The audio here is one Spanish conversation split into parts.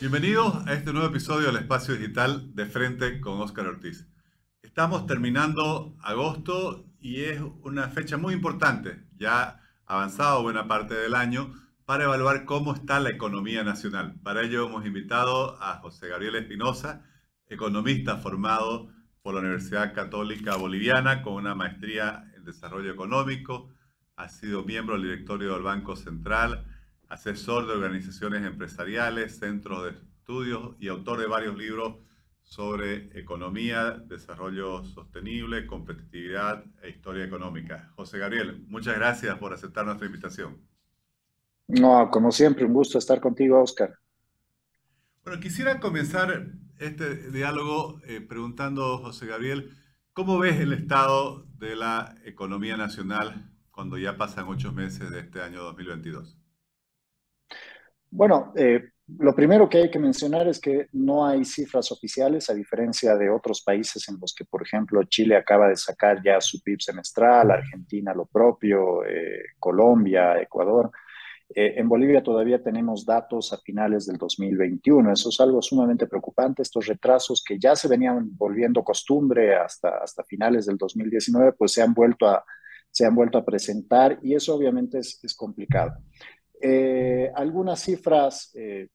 Bienvenidos a este nuevo episodio del Espacio Digital de Frente con Óscar Ortiz. Estamos terminando agosto y es una fecha muy importante, ya avanzado buena parte del año, para evaluar cómo está la economía nacional. Para ello hemos invitado a José Gabriel Espinosa, economista formado por la Universidad Católica Boliviana con una maestría en desarrollo económico, ha sido miembro del directorio del Banco Central, asesor de organizaciones empresariales, centros de estudios y autor de varios libros sobre economía, desarrollo sostenible, competitividad e historia económica. José Gabriel, muchas gracias por aceptar nuestra invitación. No, como siempre, un gusto estar contigo, Oscar. Bueno, quisiera comenzar este diálogo eh, preguntando, José Gabriel, ¿cómo ves el estado de la economía nacional cuando ya pasan ocho meses de este año 2022? Bueno, eh, lo primero que hay que mencionar es que no hay cifras oficiales, a diferencia de otros países en los que, por ejemplo, Chile acaba de sacar ya su PIB semestral, Argentina lo propio, eh, Colombia, Ecuador. Eh, en Bolivia todavía tenemos datos a finales del 2021. Eso es algo sumamente preocupante. Estos retrasos que ya se venían volviendo costumbre hasta, hasta finales del 2019, pues se han vuelto a, se han vuelto a presentar y eso obviamente es, es complicado. Eh, algunas cifras eh,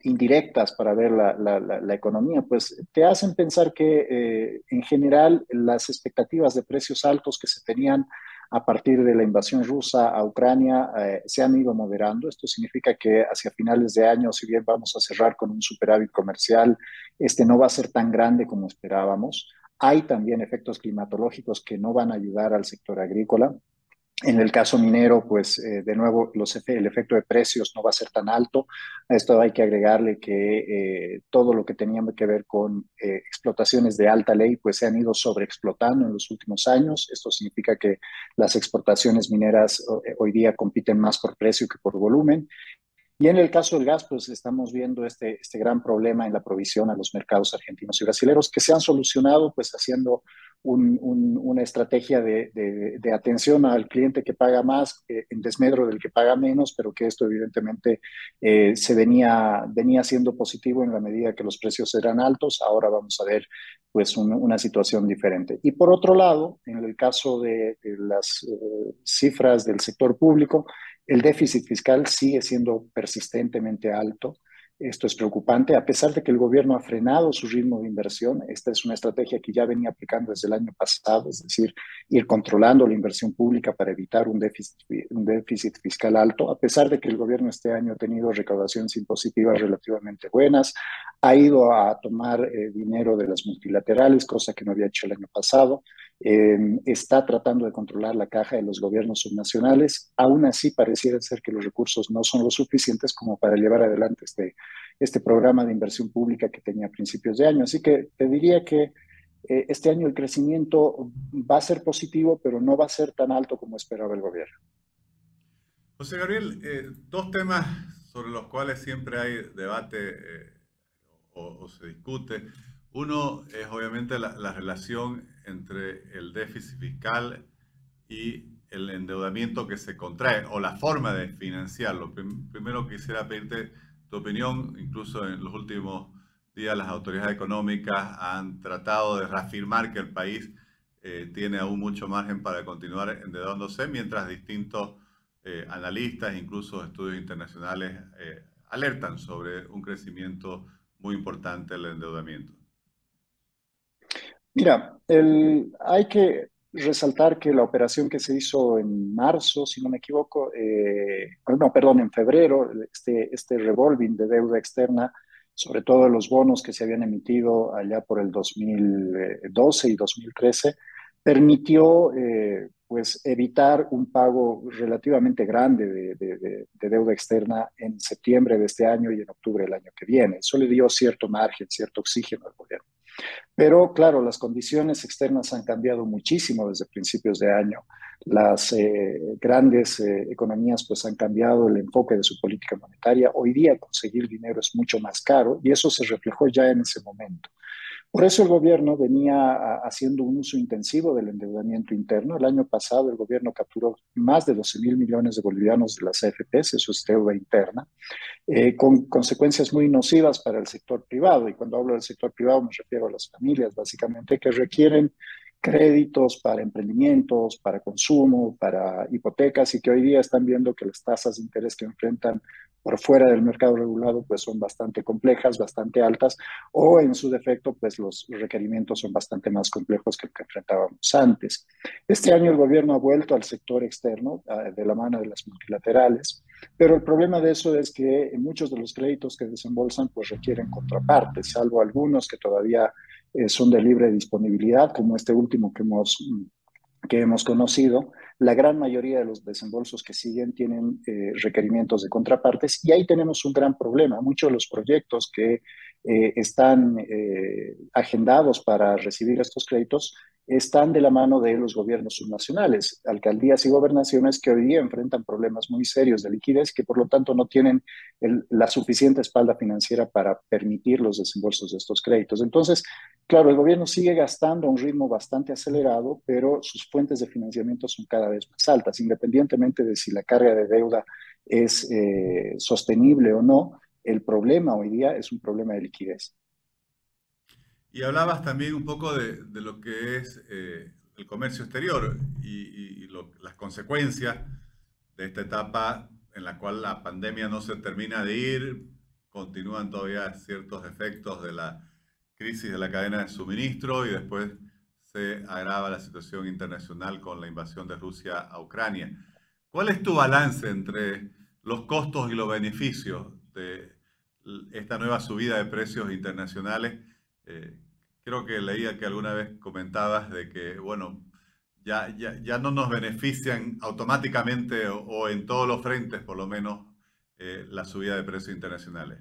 indirectas para ver la, la, economía, pues te hacen pensar que eh, en general las expectativas de precios altos que se tenían a partir de la invasión rusa a Ucrania se han ido moderando. Esto significa que hacia finales de año, si bien vamos a cerrar con un superávit comercial, este no va a ser tan grande como esperábamos. Hay también efectos climatológicos que no van a ayudar al sector agrícola. En el caso minero, pues eh, de nuevo el efecto de precios no va a ser tan alto. A esto hay que agregarle que eh, todo lo que tenía que ver con eh, explotaciones de alta ley, pues se han ido sobreexplotando en los últimos años. Esto significa que las exportaciones mineras hoy día compiten más por precio que por volumen. Y en el caso del gas, pues estamos viendo este, este gran problema en la provisión a los mercados argentinos y brasileños que se han solucionado pues haciendo una estrategia de, atención al cliente que paga más eh, en desmedro del que paga menos, pero que esto evidentemente eh, se venía, venía siendo positivo en la medida que los precios eran altos. Ahora vamos a ver pues una situación diferente. Y por otro lado, en el caso de, las eh, cifras del sector público, el déficit fiscal sigue siendo persistentemente alto. Esto es preocupante, a pesar de que el gobierno ha frenado su ritmo de inversión. Esta es una estrategia que ya venía aplicando desde el año pasado, es decir, ir controlando la inversión pública para evitar un déficit, fiscal alto, a pesar de que el gobierno este año ha tenido recaudaciones impositivas relativamente buenas, ha ido a tomar eh, dinero de las multilaterales, cosa que no había hecho el año pasado, eh, está tratando de controlar la caja de los gobiernos subnacionales. Aún así, pareciera ser que los recursos no son lo suficientes como para llevar adelante este, este programa de inversión pública que tenía a principios de año. Así que te diría que eh, este año el crecimiento va a ser positivo, pero no va a ser tan alto como esperaba el gobierno. José Gabriel, eh, dos temas sobre los cuales siempre hay debate o, se discute. Uno es obviamente la, la relación entre el déficit fiscal y el endeudamiento que se contrae o la forma de financiarlo. Primero quisiera pedirte tu opinión, incluso en los últimos días las autoridades económicas han tratado de reafirmar que el país eh, tiene aún mucho margen para continuar endeudándose, mientras distintos eh, analistas, incluso estudios internacionales, eh, alertan sobre un crecimiento muy importante del endeudamiento. Mira, hay que resaltar que la operación que se hizo en marzo, si no me equivoco, eh, no, perdón, en febrero, este, este revolving de deuda externa, sobre todo los bonos que se habían emitido allá por el 2012 y 2013, permitió eh, pues evitar un pago relativamente grande de, de, deuda externa en septiembre de este año y en octubre del año que viene. Eso le dio cierto margen, cierto oxígeno al gobierno. Pero claro, las condiciones externas han cambiado muchísimo desde principios de año. Las eh, grandes eh, economías pues han cambiado el enfoque de su política monetaria. Hoy día conseguir dinero es mucho más caro y eso se reflejó ya en ese momento. Por eso el gobierno venía haciendo un uso intensivo del endeudamiento interno. El año pasado el gobierno capturó más de 12 mil millones de bolivianos de las AFPs, eso es deuda interna, eh, con consecuencias muy nocivas para el sector privado. Y cuando hablo del sector privado me refiero a las familias, básicamente, que requieren créditos para emprendimientos, para consumo, para hipotecas y que hoy día están viendo que las tasas de interés que enfrentan por fuera del mercado regulado pues son bastante complejas, bastante altas o en su defecto pues los requerimientos son bastante más complejos que el que enfrentábamos antes. Este año el gobierno ha vuelto al sector externo ah, de la mano de las multilaterales, pero el problema de eso es que muchos de los créditos que desembolsan pues requieren contrapartes, salvo algunos que todavía eh, son de libre disponibilidad, como este último que hemos, que hemos conocido. La gran mayoría de los desembolsos que siguen tienen eh, requerimientos de contrapartes y ahí tenemos un gran problema. Muchos de los proyectos que eh, están agendados para recibir estos créditos están de la mano de los gobiernos subnacionales, alcaldías y gobernaciones que hoy día enfrentan problemas muy serios de liquidez que por lo tanto no tienen la suficiente espalda financiera para permitir los desembolsos de estos créditos. Entonces, claro, el gobierno sigue gastando a un ritmo bastante acelerado, pero sus fuentes de financiamiento son cada vez más altas, independientemente de si la carga de deuda es eh, sostenible o no. El problema hoy día es un problema de liquidez. Y hablabas también un poco de, lo que es eh, el comercio exterior y, las consecuencias de esta etapa en la cual la pandemia no se termina de ir, continúan todavía ciertos efectos de la crisis de la cadena de suministro y después se agrava la situación internacional con la invasión de Rusia a Ucrania. ¿Cuál es tu balance entre los costos y los beneficios de esta nueva subida de precios internacionales? Eh, creo que leía que alguna vez comentabas de que, bueno, ya, ya, ya no nos benefician automáticamente o, en todos los frentes, por lo menos, eh, la subida de precios internacionales.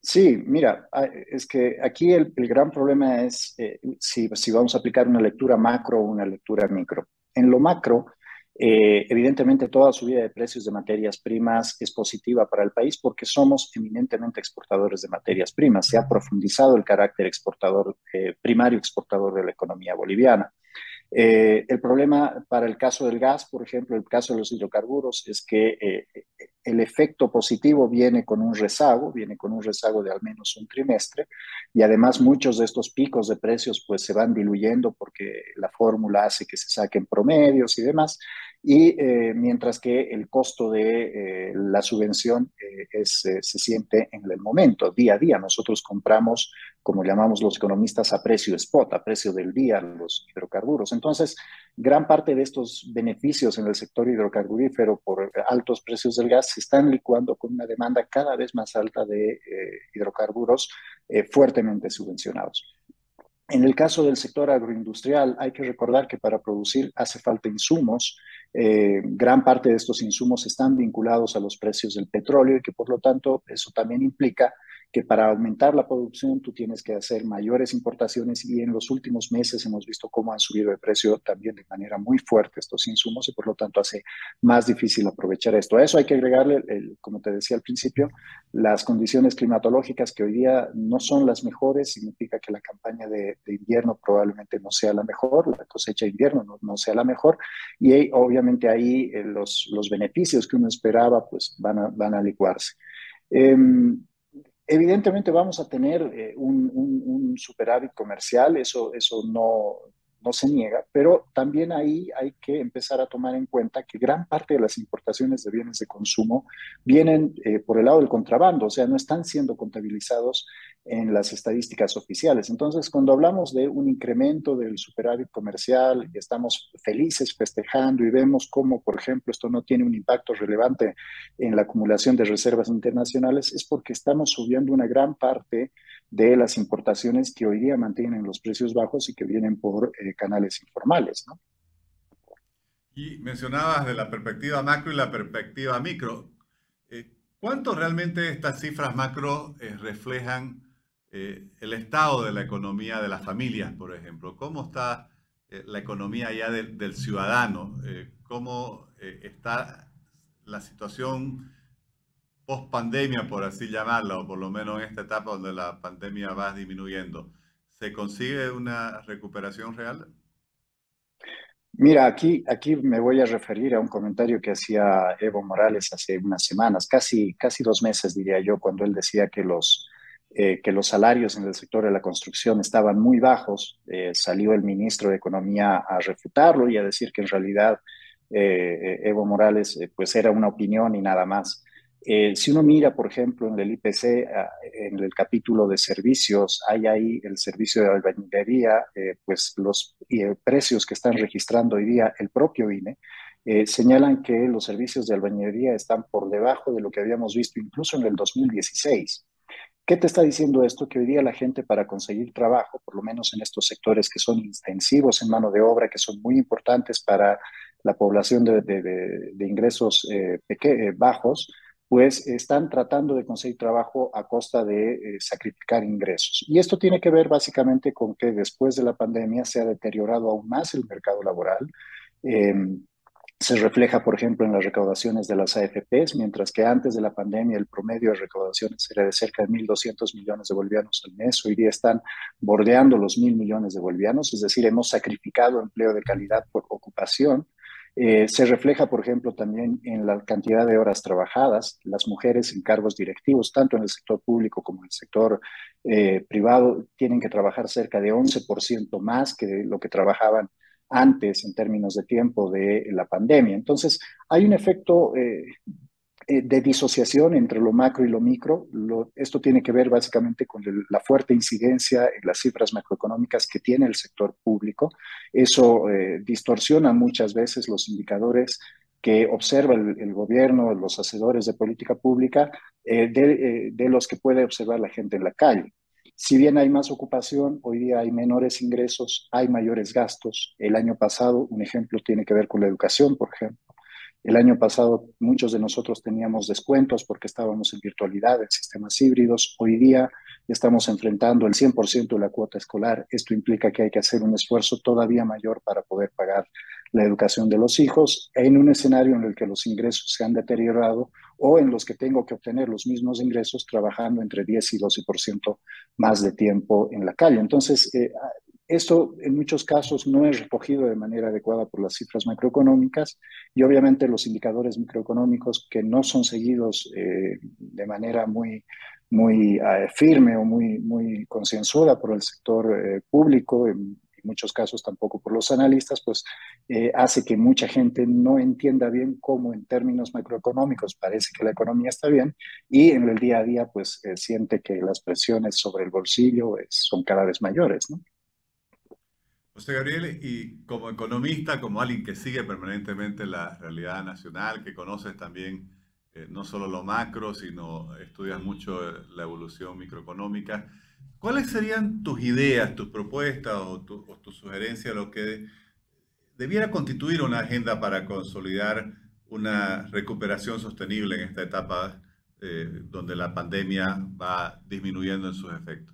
Sí, mira, es que aquí el, gran problema es eh, si, si, vamos a aplicar una lectura macro o una lectura micro. En lo macro, eh, evidentemente, toda subida de precios de materias primas es positiva para el país porque somos eminentemente exportadores de materias primas. Se ha profundizado el carácter exportador, eh, primario exportador de la economía boliviana. Eh, el problema para el caso del gas, por ejemplo, el caso de los hidrocarburos, es que el efecto positivo viene con un rezago, viene con un rezago de al menos un trimestre, y además muchos de estos picos de precios pues se van diluyendo porque la fórmula hace que se saquen promedios y demás, y eh, mientras que el costo de eh, la subvención eh, se siente en el momento, día a día. Nosotros compramos, como llamamos los economistas, a precio spot, a precio del día, los hidrocarburos. Entonces, gran parte de estos beneficios en el sector hidrocarburífero por altos precios del gas se están licuando con una demanda cada vez más alta de hidrocarburos fuertemente subvencionados. En el caso del sector agroindustrial, hay que recordar que para producir hace falta insumos. Eh, gran parte de estos insumos están vinculados a los precios del petróleo y que por lo tanto eso también implica que para aumentar la producción tú tienes que hacer mayores importaciones y en los últimos meses hemos visto cómo han subido de precio también de manera muy fuerte estos insumos y por lo tanto hace más difícil aprovechar esto. A eso hay que agregarle, el, como te decía al principio, las condiciones climatológicas que hoy día no son las mejores, significa que la campaña de, invierno probablemente no sea la mejor, la cosecha de invierno no, no sea la mejor y obviamente ahí eh, los, los beneficios que uno esperaba pues van a, van a licuarse. Em, Evidentemente vamos a tener eh, un, un, superávit comercial, eso, eso no, no se niega, pero también ahí hay que empezar a tomar en cuenta que gran parte de las importaciones de bienes de consumo vienen eh, por el lado del contrabando, o sea, no están siendo contabilizados en las estadísticas oficiales. Entonces, cuando hablamos de un incremento del superávit comercial y estamos felices festejando y vemos cómo, por ejemplo, esto no tiene un impacto relevante en la acumulación de reservas internacionales, es porque estamos subiendo una gran parte de las importaciones que hoy día mantienen los precios bajos y que vienen por eh, canales informales. ¿no? Y mencionabas de la perspectiva macro y la perspectiva micro. Eh, ¿Cuánto realmente estas cifras macro eh, reflejan el estado de la economía de las familias, por ejemplo? ¿Cómo está la economía ya del ciudadano? ¿Cómo está la situación post pandemia, por así llamarlo, o por lo menos en esta etapa donde la pandemia va disminuyendo. ¿Se consigue una recuperación real? Mira, aquí, aquí me voy a referir a un comentario que hacía Evo Morales hace unas semanas, casi, casi dos meses diría yo, cuando él decía que los, eh, que los salarios en el sector de la construcción estaban muy bajos. Eh, salió el ministro de Economía a refutarlo y a decir que en realidad eh, Evo Morales pues era una opinión y nada más. Eh, si uno mira, por ejemplo, en el IPC, ah, en el capítulo de servicios, hay ahí el servicio de albañilería, eh, pues los eh, precios que están registrando hoy día el propio INE, señalan que los servicios de albañilería están por debajo de lo que habíamos visto incluso en el 2016. ¿Qué te está diciendo esto? Que hoy día la gente para conseguir trabajo, por lo menos en estos sectores que son intensivos en mano de obra, que son muy importantes para la población de, de ingresos bajos, pues están tratando de conseguir trabajo a costa de eh, sacrificar ingresos. Y esto tiene que ver básicamente con que después de la pandemia se ha deteriorado aún más el mercado laboral. Em, se refleja, por ejemplo, en las recaudaciones de las AFPs, mientras que antes de la pandemia el promedio de recaudaciones era de cerca de 1.200 millones de bolivianos al mes. Hoy día están bordeando los 1.000 millones de bolivianos, es decir, hemos sacrificado empleo de calidad por ocupación eh, se refleja, por ejemplo, también en la cantidad de horas trabajadas. Las mujeres en cargos directivos, tanto en el sector público como en el sector eh, privado, tienen que trabajar cerca de 11% más que lo que trabajaban antes en términos de tiempo de la pandemia. Entonces, hay un efecto eh, de disociación entre lo macro y lo micro. esto tiene que ver básicamente con la fuerte incidencia en las cifras macroeconómicas que tiene el sector público. Eso eh, distorsiona muchas veces los indicadores que observa el, gobierno, los hacedores de política pública, eh, de, de los que puede observar la gente en la calle. Si bien hay más ocupación, hoy día hay menores ingresos, hay mayores gastos. El año pasado, un ejemplo tiene que ver con la educación, por ejemplo. El año pasado muchos de nosotros teníamos descuentos porque estábamos en virtualidad, en sistemas híbridos. Hoy día estamos enfrentando el 100% de la cuota escolar. Esto implica que hay que hacer un esfuerzo todavía mayor para poder pagar la educación de los hijos en un escenario en el que los ingresos se han deteriorado o en los que tengo que obtener los mismos ingresos trabajando entre 10 y 12% más de tiempo en la calle. Entonces, eh, esto en muchos casos no es recogido de manera adecuada por las cifras macroeconómicas y obviamente los indicadores microeconómicos que no son seguidos eh, de manera muy, muy eh, firme o muy, muy concienzuda por el sector eh, público, en, muchos casos tampoco por los analistas, pues hace que mucha gente no entienda bien cómo en términos macroeconómicos parece que la economía está bien y en el día a día pues siente que las presiones sobre el bolsillo son cada vez mayores, ¿no? José Gabriel, y como economista, como alguien que sigue permanentemente la realidad nacional, que conoces también eh, no solo lo macro, sino estudias mucho la evolución microeconómica, ¿cuáles serían tus ideas, tus propuestas o, tus sugerencias, lo que debiera constituir una agenda para consolidar una recuperación sostenible en esta etapa eh, donde la pandemia va disminuyendo en sus efectos?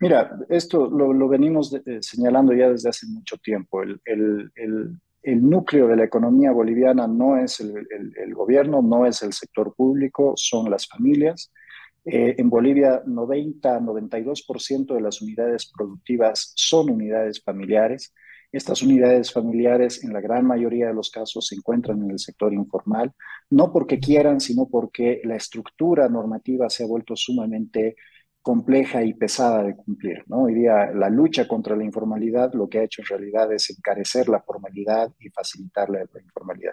Mira, esto lo, venimos eh, señalando ya desde hace mucho tiempo. El, núcleo de la economía boliviana no es el, gobierno, no es el sector público, son las familias. Eh, en Bolivia, 90-92% de las unidades productivas son unidades familiares. Estas unidades familiares, en la gran mayoría de los casos, se encuentran en el sector informal, no porque quieran, sino porque la estructura normativa se ha vuelto sumamente compleja y pesada de cumplir. ¿no? Hoy día la lucha contra la informalidad lo que ha hecho en realidad es encarecer la formalidad y facilitar la, informalidad.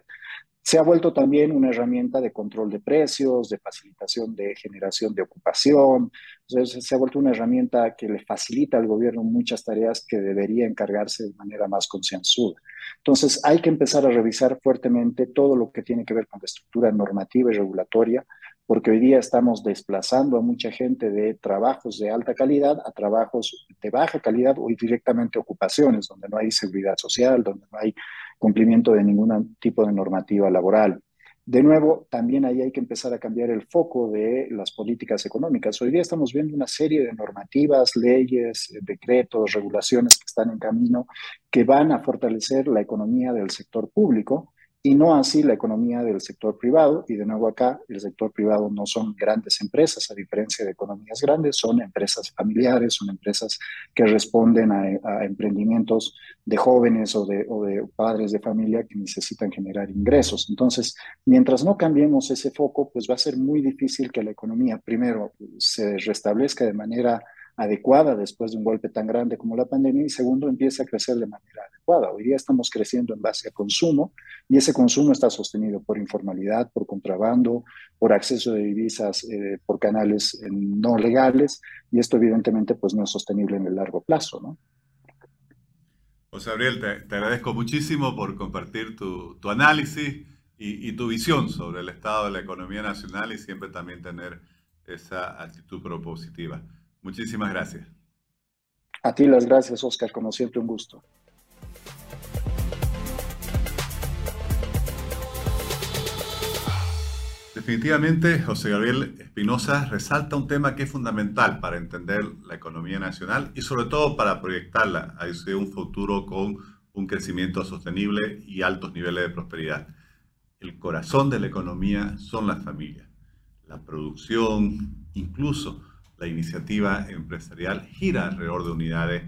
Se ha vuelto también una herramienta de control de precios, de facilitación de generación de ocupación. se ha vuelto una herramienta que le facilita al gobierno muchas tareas que debería encargarse de manera más concienzuda. Entonces, hay que empezar a revisar fuertemente todo lo que tiene que ver con la estructura normativa y regulatoria porque hoy día estamos desplazando a mucha gente de trabajos de alta calidad a trabajos de baja calidad o directamente ocupaciones, donde no hay seguridad social, donde no hay cumplimiento de ningún tipo de normativa laboral. De nuevo, también ahí hay que empezar a cambiar el foco de las políticas económicas. Hoy día estamos viendo una serie de normativas, leyes, decretos, regulaciones que están en camino que van a fortalecer la economía del sector público, y no así la economía del sector privado. Y de nuevo acá, el sector privado no son grandes empresas, a diferencia de economías grandes, son empresas familiares, son empresas que responden a, emprendimientos de jóvenes o de, o de, padres de familia que necesitan generar ingresos. Entonces, mientras no cambiemos ese foco, pues va a ser muy difícil que la economía, primero, se restablezca de manera adecuada después de un golpe tan grande como la pandemia y segundo, empieza a crecer de manera adecuada. Hoy día estamos creciendo en base a consumo y ese consumo está sostenido por informalidad, por contrabando, por acceso de divisas eh, por canales eh, no legales y esto evidentemente pues no es sostenible en el largo plazo, ¿no? José Gabriel, te, agradezco muchísimo por compartir tu, tu análisis y, y tu visión sobre el estado de la economía nacional y siempre también tener esa actitud propositiva. Muchísimas gracias. A ti las gracias, Oscar, como siempre un gusto. Definitivamente, José Gabriel Espinosa resalta un tema que es fundamental para entender la economía nacional y sobre todo para proyectarla hacia un futuro con un crecimiento sostenible y altos niveles de prosperidad. El corazón de la economía son las familias. La producción, incluso la iniciativa empresarial gira alrededor de unidades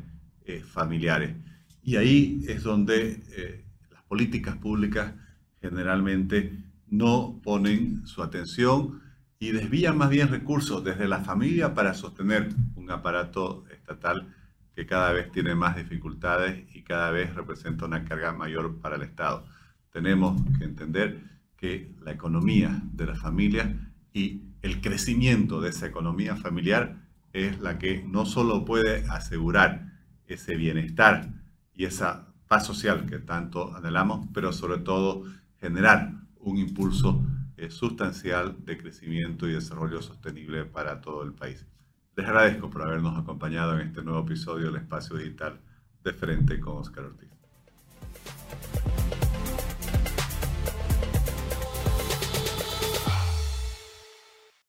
eh, familiares. Y ahí es donde eh, las políticas públicas generalmente no ponen su atención y desvían más bien recursos desde la familia para sostener un aparato estatal que cada vez tiene más dificultades y cada vez representa una carga mayor para el Estado. Tenemos que entender que la economía de la familia y el crecimiento de esa economía familiar es la que no solo puede asegurar ese bienestar y esa paz social que tanto anhelamos, pero sobre todo generar un impulso eh, sustancial de crecimiento y desarrollo sostenible para todo el país. Les agradezco por habernos acompañado en este nuevo episodio del Espacio Digital de Frente con Oscar Ortiz.